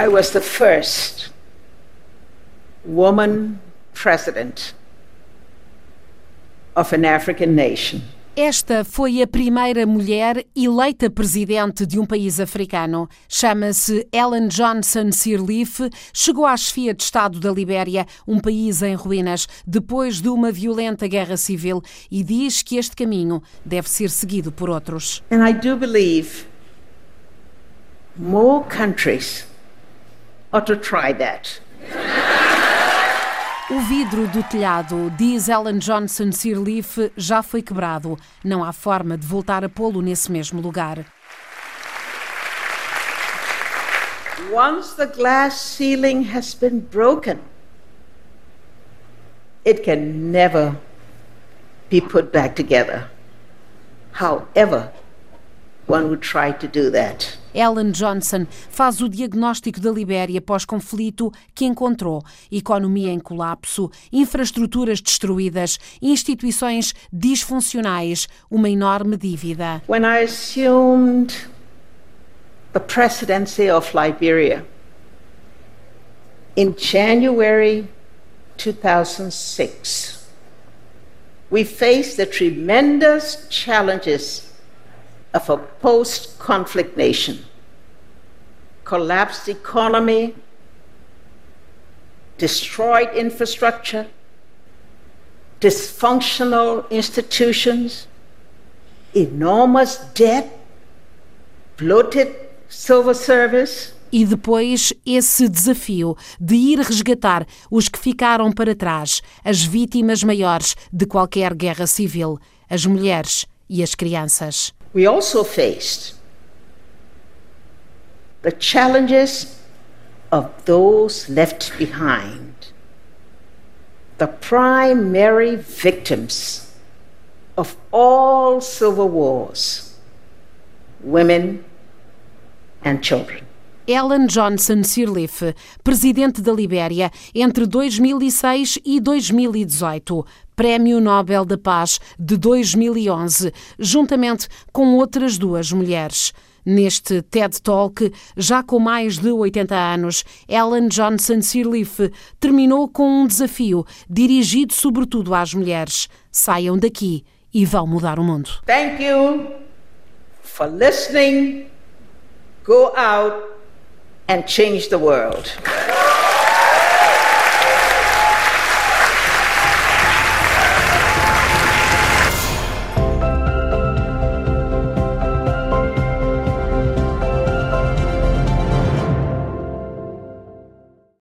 I was the first woman president of an African nation. Esta foi a primeira mulher eleita presidente de um país africano. Chama-se Ellen Johnson Sirleaf. Chegou à chefia de Estado da Libéria, um país em ruínas, depois de uma violenta guerra civil, e diz que este caminho deve ser seguido por outros. And I do believe more countries ought to try that. O vidro do telhado, diz Ellen Johnson Sirleaf, já foi quebrado. Não há forma de voltar a pô-lo nesse mesmo lugar. Once the glass ceiling has been broken, it can never be put back together. However, one would try to do that. Ellen Johnson faz o diagnóstico da Libéria pós-conflito que encontrou: economia em colapso, infraestruturas destruídas, instituições disfuncionais, uma enorme dívida. When I assumed the presidency of Liberia in January 2006, we faced the tremendous challenges of a post conflict nation. Collapsed economy, destroyed infrastructure, dysfunctional institutions, enormous debt, bloated civil service. E depois esse desafio de ir resgatar os que ficaram para trás, as vítimas maiores de qualquer guerra civil, as mulheres e as crianças. We also faced the challenges of those left behind, the primary victims of all civil wars women and children. Ellen Johnson Sirleaf, presidente da Libéria entre 2006 e 2018, Prémio Nobel da Paz de 2011, juntamente com outras duas mulheres. Neste TED Talk, já com mais de 80 anos, Ellen Johnson Sirleaf terminou com um desafio dirigido sobretudo às mulheres. Saiam daqui e vão mudar o mundo. Thank you for listening. Go out and change the world.